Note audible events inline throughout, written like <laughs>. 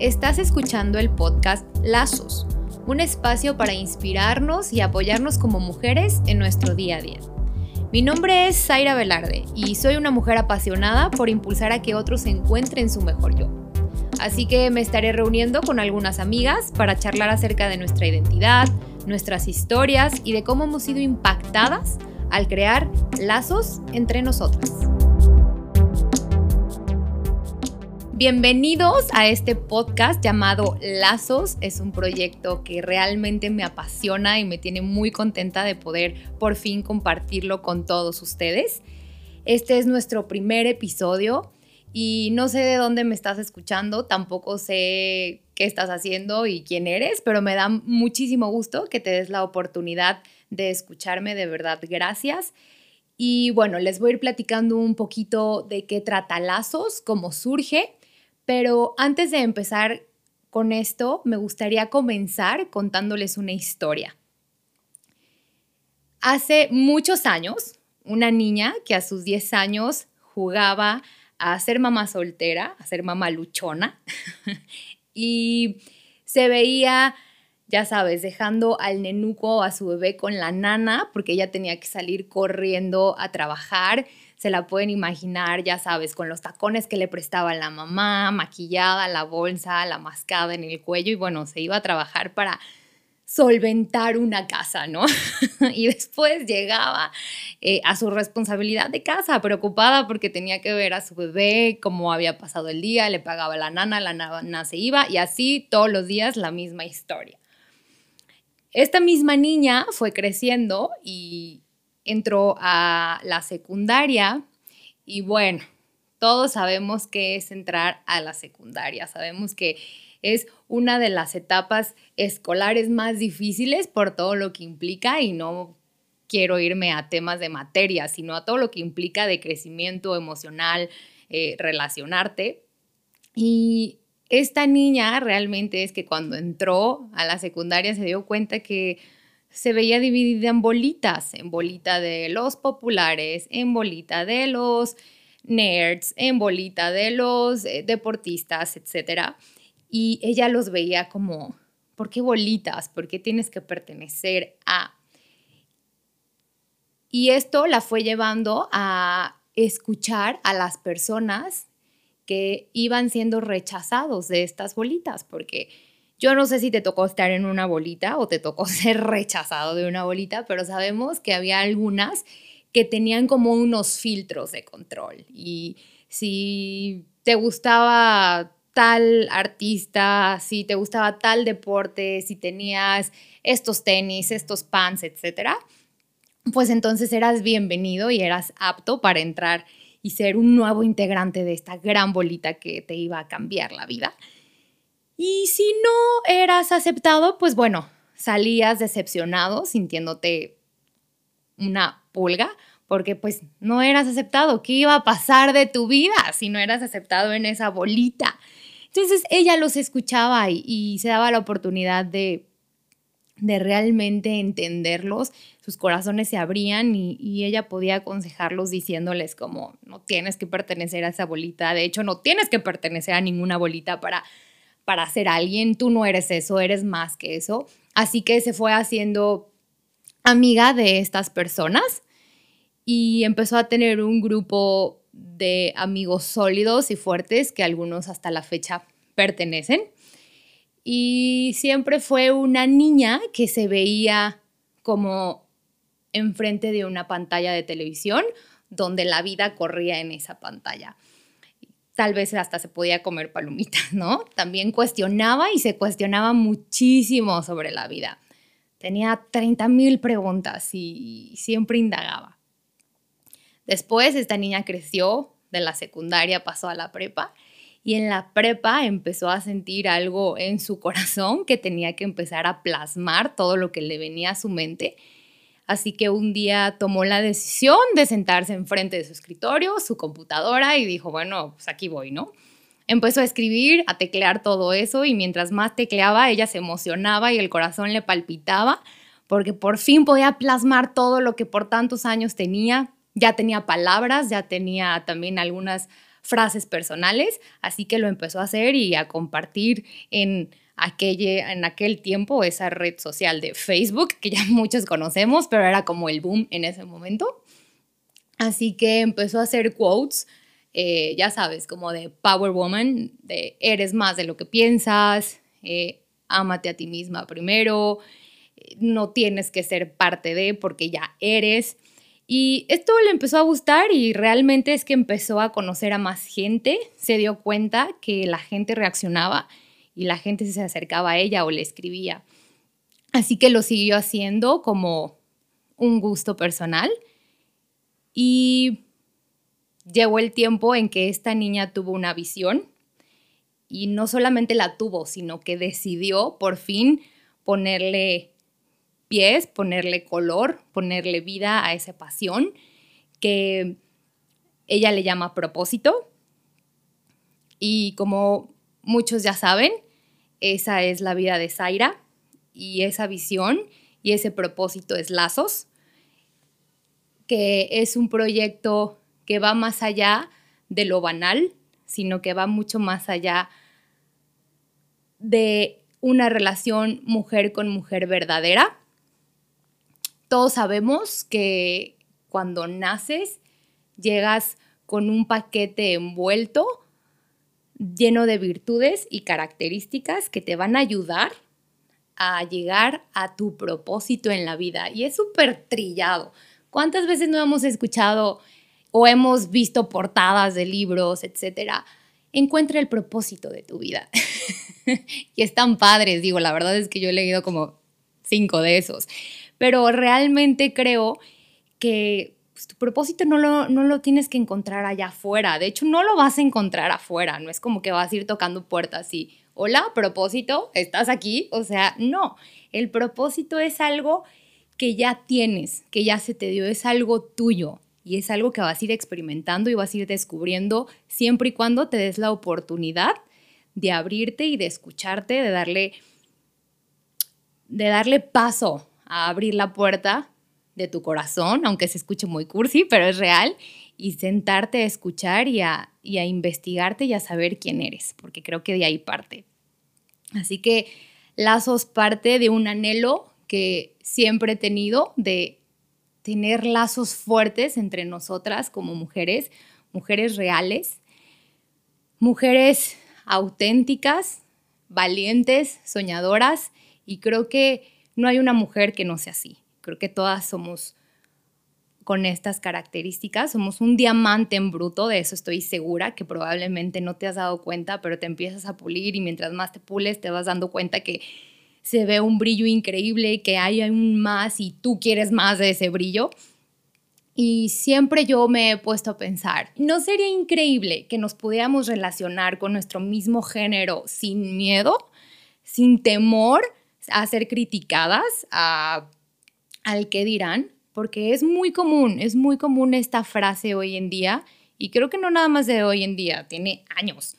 Estás escuchando el podcast Lazos, un espacio para inspirarnos y apoyarnos como mujeres en nuestro día a día. Mi nombre es Zaira Velarde y soy una mujer apasionada por impulsar a que otros encuentren su mejor yo. Así que me estaré reuniendo con algunas amigas para charlar acerca de nuestra identidad, nuestras historias y de cómo hemos sido impactadas al crear lazos entre nosotras. Bienvenidos a este podcast llamado Lazos. Es un proyecto que realmente me apasiona y me tiene muy contenta de poder por fin compartirlo con todos ustedes. Este es nuestro primer episodio y no sé de dónde me estás escuchando, tampoco sé qué estás haciendo y quién eres, pero me da muchísimo gusto que te des la oportunidad de escucharme, de verdad, gracias. Y bueno, les voy a ir platicando un poquito de qué trata Lazos, cómo surge pero antes de empezar con esto, me gustaría comenzar contándoles una historia. Hace muchos años, una niña que a sus 10 años jugaba a ser mamá soltera, a ser mamá luchona, <laughs> y se veía, ya sabes, dejando al nenuco, a su bebé con la nana, porque ella tenía que salir corriendo a trabajar se la pueden imaginar, ya sabes, con los tacones que le prestaba la mamá, maquillada, la bolsa, la mascada en el cuello y bueno, se iba a trabajar para solventar una casa, ¿no? <laughs> y después llegaba eh, a su responsabilidad de casa, preocupada porque tenía que ver a su bebé, cómo había pasado el día, le pagaba la nana, la nana se iba y así todos los días la misma historia. Esta misma niña fue creciendo y entró a la secundaria y bueno, todos sabemos que es entrar a la secundaria, sabemos que es una de las etapas escolares más difíciles por todo lo que implica y no quiero irme a temas de materia, sino a todo lo que implica de crecimiento emocional, eh, relacionarte. Y esta niña realmente es que cuando entró a la secundaria se dio cuenta que se veía dividida en bolitas, en bolita de los populares, en bolita de los nerds, en bolita de los eh, deportistas, etc. Y ella los veía como, ¿por qué bolitas? ¿Por qué tienes que pertenecer a? Y esto la fue llevando a escuchar a las personas que iban siendo rechazados de estas bolitas, porque yo no sé si te tocó estar en una bolita o te tocó <laughs> ser rechazado de una bolita, pero sabemos que había algunas que tenían como unos filtros de control. Y si te gustaba tal artista, si te gustaba tal deporte, si tenías estos tenis, estos pants, etcétera, pues entonces eras bienvenido y eras apto para entrar y ser un nuevo integrante de esta gran bolita que te iba a cambiar la vida. Y si no eras aceptado, pues bueno, salías decepcionado, sintiéndote una pulga, porque pues no eras aceptado. ¿Qué iba a pasar de tu vida si no eras aceptado en esa bolita? Entonces ella los escuchaba y, se daba la oportunidad de, de, realmente entenderlos. Sus corazones se abrían y, y ella podía aconsejarlos diciéndoles como, no tienes que pertenecer a esa bolita. De hecho, no tienes que pertenecer a ninguna bolita para para ser alguien, tú no eres eso, eres más que eso. Así que se fue haciendo amiga de estas personas y empezó a tener un grupo de amigos sólidos y fuertes que algunos hasta la fecha pertenecen. Y siempre fue una niña que se veía como enfrente de una pantalla de televisión donde la vida corría en esa pantalla tal vez hasta se podía comer palomitas, <laughs> ¿no? También cuestionaba y se cuestionaba muchísimo sobre la vida. Tenía 30 mil preguntas y siempre indagaba. Después esta niña creció, de la secundaria pasó a la prepa y en la prepa empezó a sentir algo en su corazón que tenía que empezar a plasmar todo lo que le venía a su mente Así que un día tomó la decisión de sentarse enfrente de su escritorio, su computadora y dijo, bueno, pues aquí voy, ¿no? Empezó a escribir, a teclear todo eso y mientras más tecleaba, ella se emocionaba y el corazón le palpitaba porque por fin podía plasmar todo lo que por tantos años tenía. Ya tenía palabras, ya tenía también algunas frases personales, así que lo empezó a hacer y a compartir en, aquella, en aquel tiempo esa red social de Facebook, que ya <laughs> muchos conocemos, pero era como el boom en ese momento. Así que empezó a hacer quotes, eh, ya sabes, como de Power Woman, de eres más de lo que piensas, eh, ámate a ti misma primero, no tienes que ser parte de porque ya eres. Y esto le empezó a gustar y realmente es que empezó a conocer a más gente, se dio cuenta que la gente reaccionaba y la gente se acercaba a ella o le escribía. Así que lo siguió haciendo como un gusto personal y llegó el tiempo en que esta niña tuvo una visión y no solamente la tuvo, sino que decidió por fin ponerle pies, ponerle color, ponerle vida a esa pasión que ella le llama propósito. Y como muchos ya saben, esa es la vida de Zaira y esa visión y ese propósito es Lazos, que es un proyecto que va más allá de lo banal, sino que va mucho más allá de una relación mujer con mujer verdadera. Todos sabemos que cuando naces llegas con un paquete envuelto lleno de virtudes y características que te van a ayudar a llegar a tu propósito en la vida. Y es súper trillado. ¿Cuántas veces no hemos escuchado o hemos visto portadas de libros, etcétera? Encuentra el propósito de tu vida. <laughs> y están padres, digo, la verdad es que yo he leído como cinco de esos pero realmente creo que pues, tu propósito no lo, no lo tienes que encontrar allá afuera. De hecho, no lo vas a encontrar afuera. No es como que vas a ir tocando puertas y, hola, propósito, ¿estás aquí? O sea, no. El propósito es algo que ya tienes, que ya se te dio, es algo tuyo y es algo que vas a ir experimentando y vas a ir descubriendo siempre y cuando te des la oportunidad de abrirte y de escucharte, de darle de darle paso a abrir la puerta de tu corazón, aunque se escuche muy cursi, pero es real, y sentarte a escuchar y a, investigarte y a saber quién eres, porque creo que de ahí parte. Así que lazos parte de un anhelo que siempre he tenido de tener lazos fuertes entre nosotras como mujeres, mujeres reales, mujeres auténticas, valientes, soñadoras, y creo que no hay una mujer que no sea así. Creo que todas somos con estas características. Somos un diamante en bruto, de eso estoy segura, que probablemente no te has dado cuenta, pero te empiezas a pulir y mientras más te pules te vas dando cuenta que se ve un brillo increíble, que hay un más y tú quieres más de ese brillo. Y siempre yo me he puesto a pensar, ¿no sería increíble que nos pudiéramos relacionar con nuestro mismo género sin miedo, sin temor? a ser criticadas, a, al que dirán, porque es muy común, es muy común esta frase hoy en día, y creo que no nada más de hoy en día, tiene años.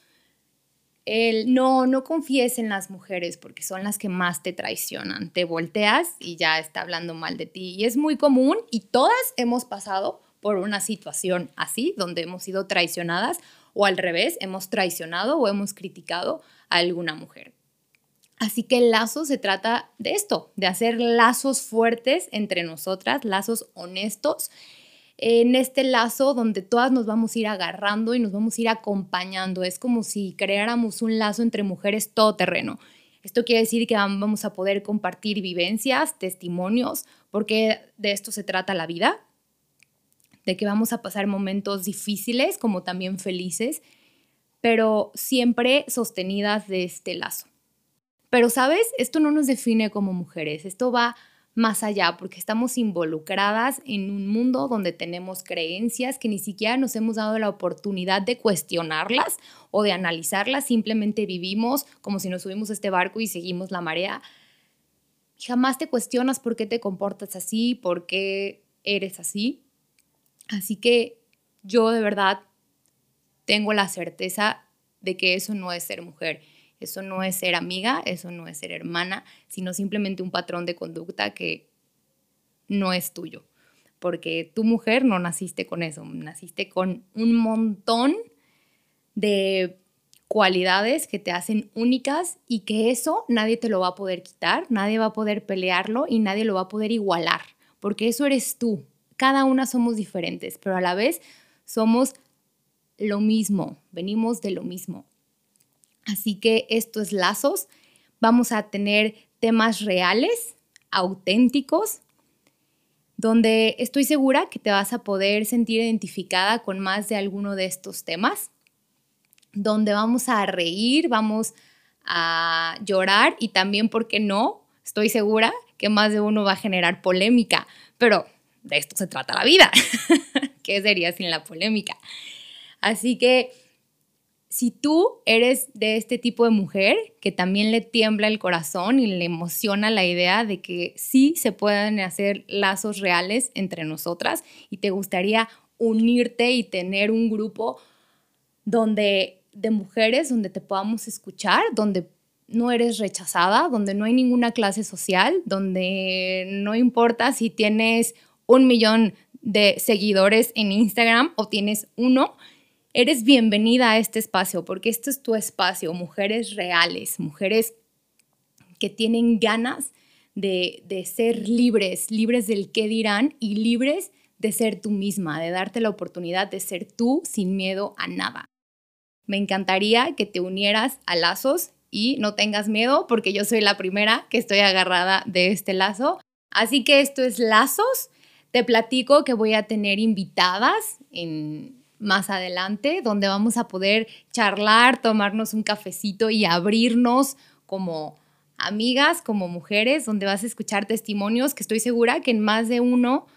El no, no confíes en las mujeres porque son las que más te traicionan. Te volteas y ya está hablando mal de ti. Y es muy común y todas hemos pasado por una situación así, donde hemos sido traicionadas o al revés, hemos traicionado o hemos criticado a alguna mujer. Así que el lazo se trata de esto, de hacer lazos fuertes entre nosotras, lazos honestos, en este lazo donde todas nos vamos a ir agarrando y nos vamos a ir acompañando. Es como si creáramos un lazo entre mujeres todoterreno. Esto quiere decir que vamos a poder compartir vivencias, testimonios, porque de esto se trata la vida, de que vamos a pasar momentos difíciles como también felices, pero siempre sostenidas de este lazo. Pero, ¿sabes? Esto no nos define como mujeres, esto va más allá porque estamos involucradas en un mundo donde tenemos creencias que ni siquiera nos hemos dado la oportunidad de cuestionarlas o de analizarlas, simplemente vivimos como si nos subimos a este barco y seguimos la marea. Jamás te cuestionas por qué te comportas así, por qué eres así. Así que yo de verdad tengo la certeza de que eso no es ser mujer eso no es ser amiga, eso no es ser hermana, sino simplemente un patrón de conducta que no es tuyo. Porque tu mujer no naciste con eso, naciste con un montón de cualidades que te hacen únicas y que eso nadie te lo va a poder quitar, nadie va a poder pelearlo y nadie lo va a poder igualar, porque eso eres tú. Cada una somos diferentes, pero a la vez somos lo mismo, venimos de lo mismo. Así que estos lazos vamos a tener temas reales, auténticos, donde estoy segura que te vas a poder sentir identificada con más de alguno de estos temas, donde vamos a reír, vamos a llorar y también, ¿por qué no? Estoy segura que más de uno va a generar polémica, pero de esto se trata la vida. <laughs> ¿Qué sería sin la polémica? Así que si tú eres de este tipo de mujer que también le tiembla el corazón y le emociona la idea de que sí se pueden hacer lazos reales entre nosotras y te gustaría unirte y tener un grupo donde de mujeres donde te podamos escuchar, donde no eres rechazada, donde no hay ninguna clase social, donde no importa si tienes un millón de seguidores en Instagram o tienes uno, eres bienvenida a este espacio porque este es tu espacio, mujeres reales, mujeres que tienen ganas de, ser libres, libres del qué dirán y libres de ser tú misma, de darte la oportunidad de ser tú sin miedo a nada. Me encantaría que te unieras a lazos y no tengas miedo porque yo soy la primera que estoy agarrada de este lazo. Así que esto es lazos. Te platico que voy a tener invitadas en, más adelante, donde vamos a poder charlar, tomarnos un cafecito y abrirnos como amigas, como mujeres, donde vas a escuchar testimonios que estoy segura que en más de uno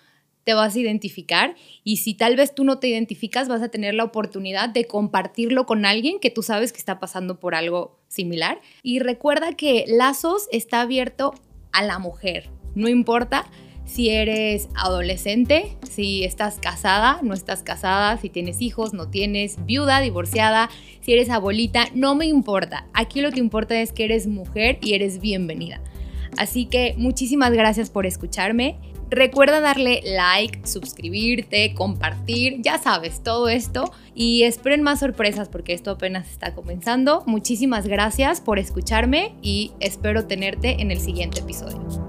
te vas a identificar y si tal vez tú no te identificas, vas a tener la oportunidad de compartirlo con alguien que tú sabes que está pasando por algo similar. Y recuerda que Lazos está abierto a la mujer, no importa si eres adolescente, si estás casada, no estás casada, si tienes hijos, no tienes, viuda, divorciada, si eres abuelita, no me importa. Aquí lo que importa es que eres mujer y eres bienvenida. Así que muchísimas gracias por escucharme. Recuerda darle like, suscribirte, compartir, ya sabes, todo esto. Y esperen más sorpresas porque esto apenas está comenzando. Muchísimas gracias por escucharme y espero tenerte en el siguiente episodio.